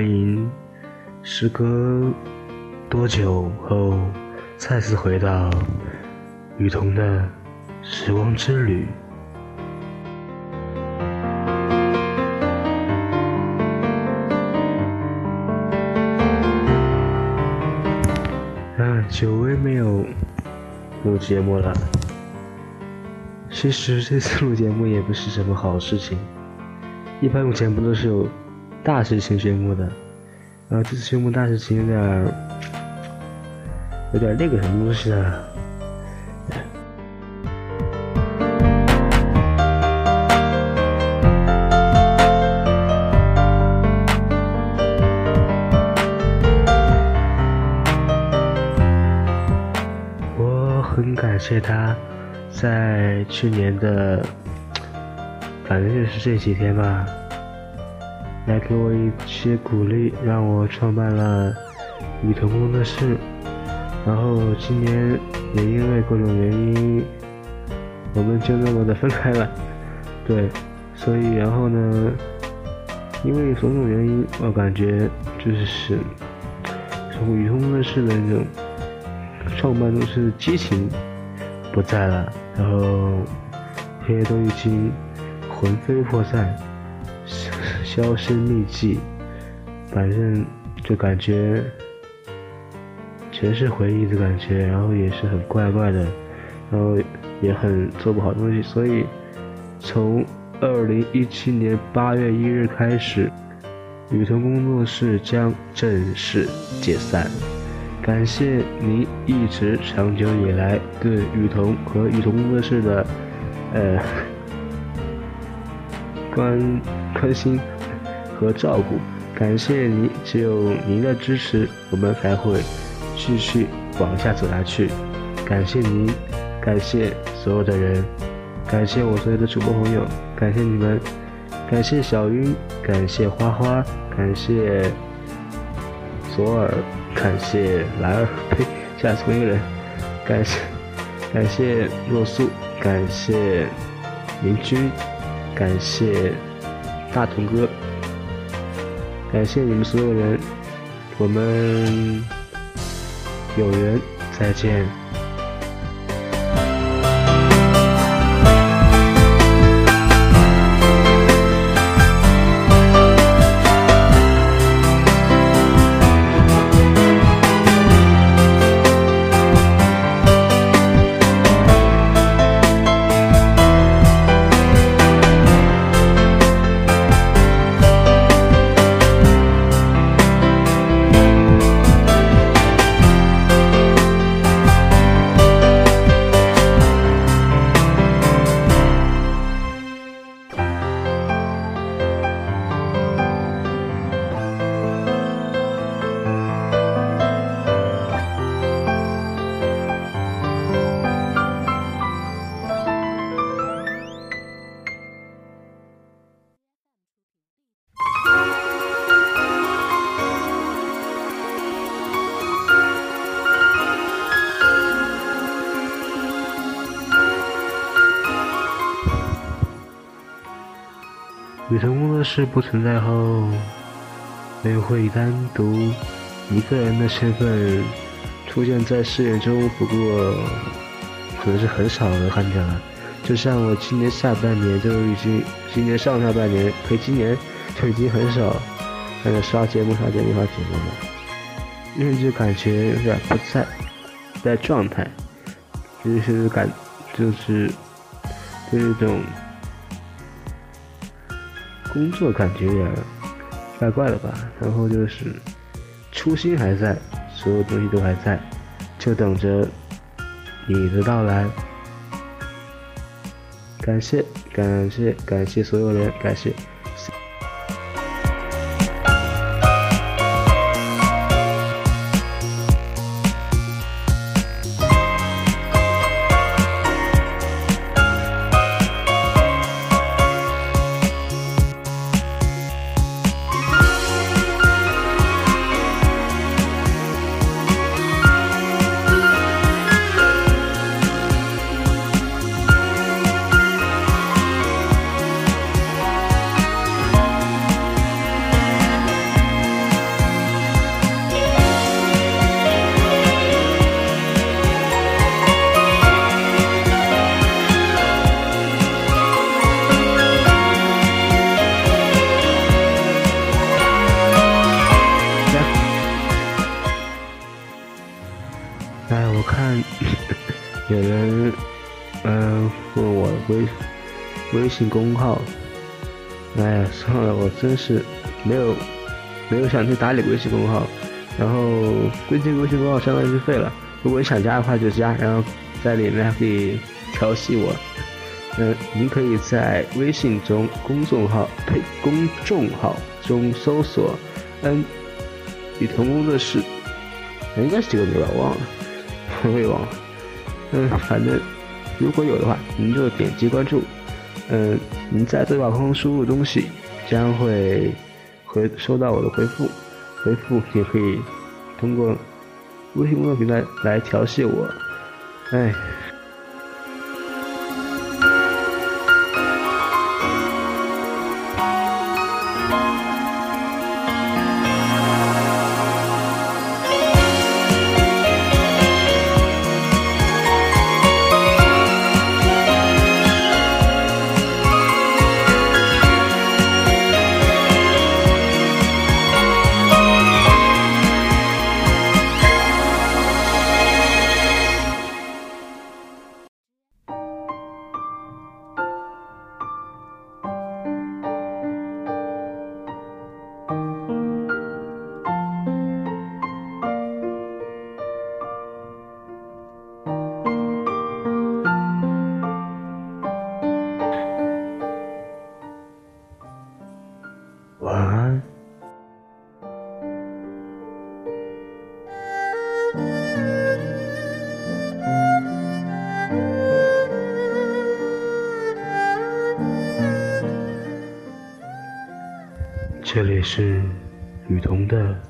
欢迎时隔多久后再次回到雨桐的时光之旅。嗯，久违没有录节目了。其实这次录节目也不是什么好事情，一般录节目都是有大事情宣布的，然后这次宣布大事情有点有点那个什么东西啊。我很感谢他。在去年的，反正就是这几天吧，来给我一些鼓励，让我创办了雨桐工作室。然后今年也因为各种原因，我们就那么的分开了。对，所以然后呢，因为种种原因，我感觉就是从雨桐工作室的那种创办都是激情不在了。然后这些都已经魂飞魄散、销声匿迹，反正就感觉全是回忆的感觉，然后也是很怪怪的，然后也很做不好东西，所以从二零一七年八月一日开始，雨桐工作室将正式解散。感谢您一直长久以来对雨桐和雨桐工作室的，呃，关 关心和照顾。感谢您，只有您的支持，我们才会继续往下走下去。感谢您，感谢所有的人，感谢我所有的主播朋友，感谢你们，感谢小晕，感谢花花，感谢左耳。感谢蓝儿，呸，下次同一个人。感谢感谢若素，感谢明君，感谢大同哥，感谢你们所有人，我们有缘再见。雨桐工作室不存在后，没有会单独一个人的身份出现在视野中，不过可能是很少的看见了。就像我今年下半年就已经，今年上下半年，可今年就已经很少在那刷节目、刷节目、刷节目了，因为就感觉有点不在在状态，就是感就是就是这种。工作感觉也怪怪的吧，然后就是初心还在，所有东西都还在，就等着你的到来。感谢，感谢，感谢所有人，感谢。哎，我看 有人嗯问我微微信公号，哎，算了，我真是没有没有想去打理微信公号，然后微信微信公号相当于废了。如果你想加的话就加，然后在里面可以调戏我。嗯，您可以在微信中公众号呸公众号中搜索“嗯雨桐工作室”，应该是这个名吧，我忘了，我也忘。嗯，反正如果有的话，您就点击关注。嗯，您在对话框输入东西，将会回收到我的回复，回复也可以通过微信公众平台来调戏我。哎。这里是雨桐的。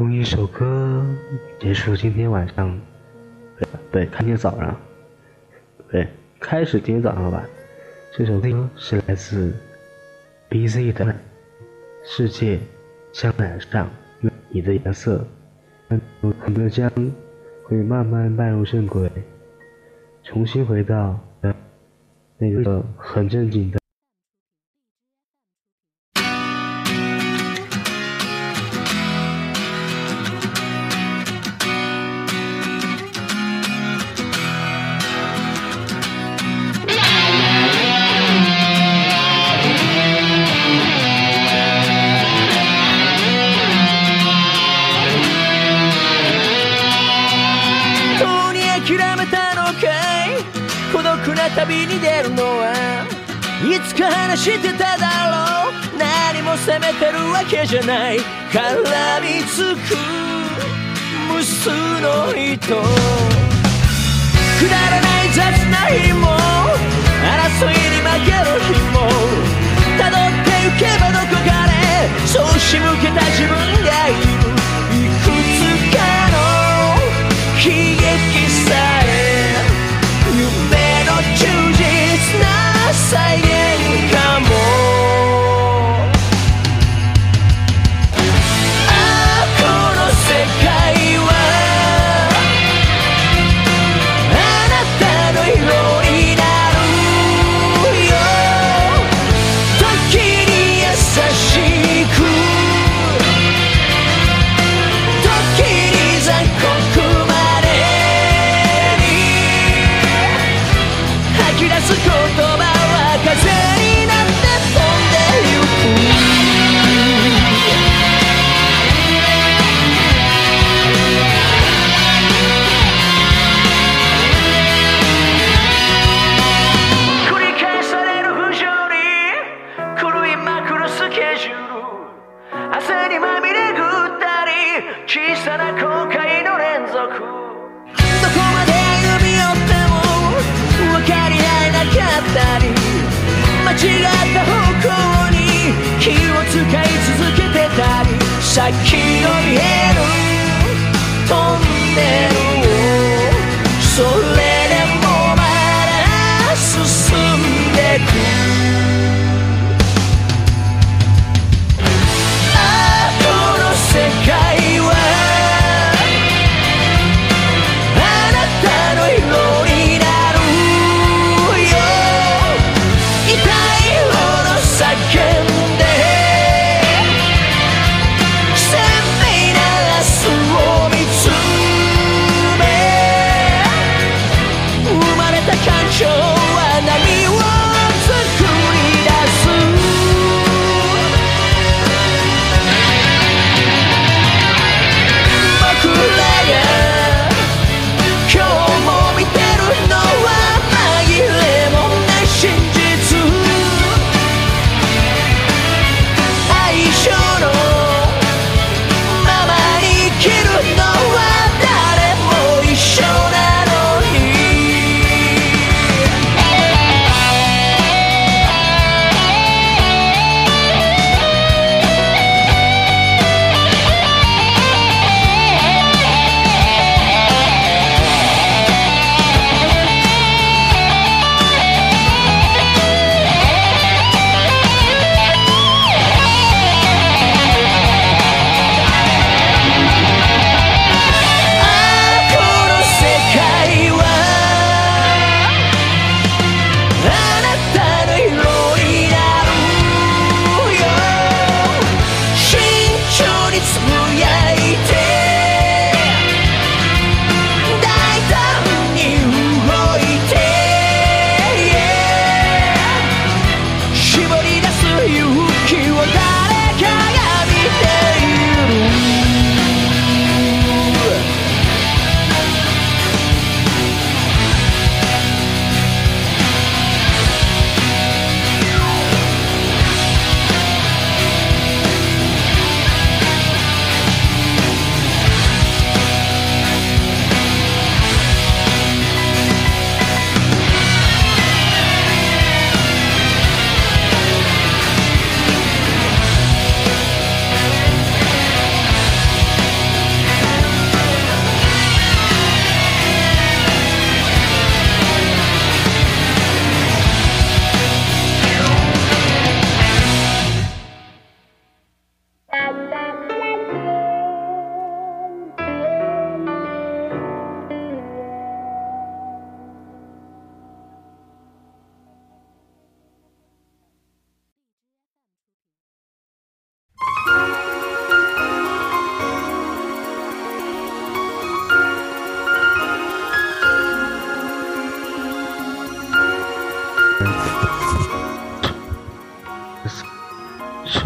用一首歌结束今天晚上，对对，今天早上，对，开始今天早上吧。这首歌是来自 B.Z 的《世界将染上你的颜色》，我们将会慢慢迈入正轨，重新回到那个很正经的。つか話してただろう。何も責めてるわけじゃない。絡みつく無数の糸。くだらない雑な日も。争いに負ける日も。辿ってゆけばどこかでそうし向けた自分。使い続けてたり借金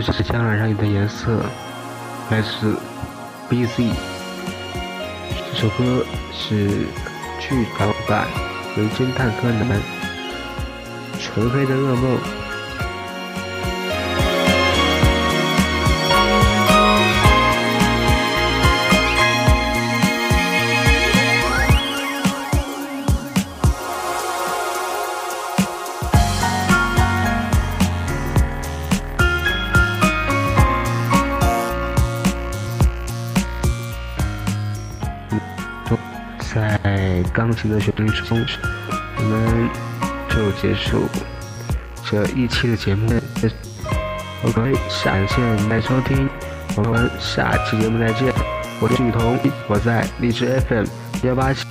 这是江南上的颜色，来自 B.Z。这首歌是剧场版《名侦探柯南》纯黑的噩梦。钢琴的旋律之中，我们就结束这一期的节目。OK，感谢您的收听，我们下期节目再见。我是雨桐，我在荔枝 FM 幺八七。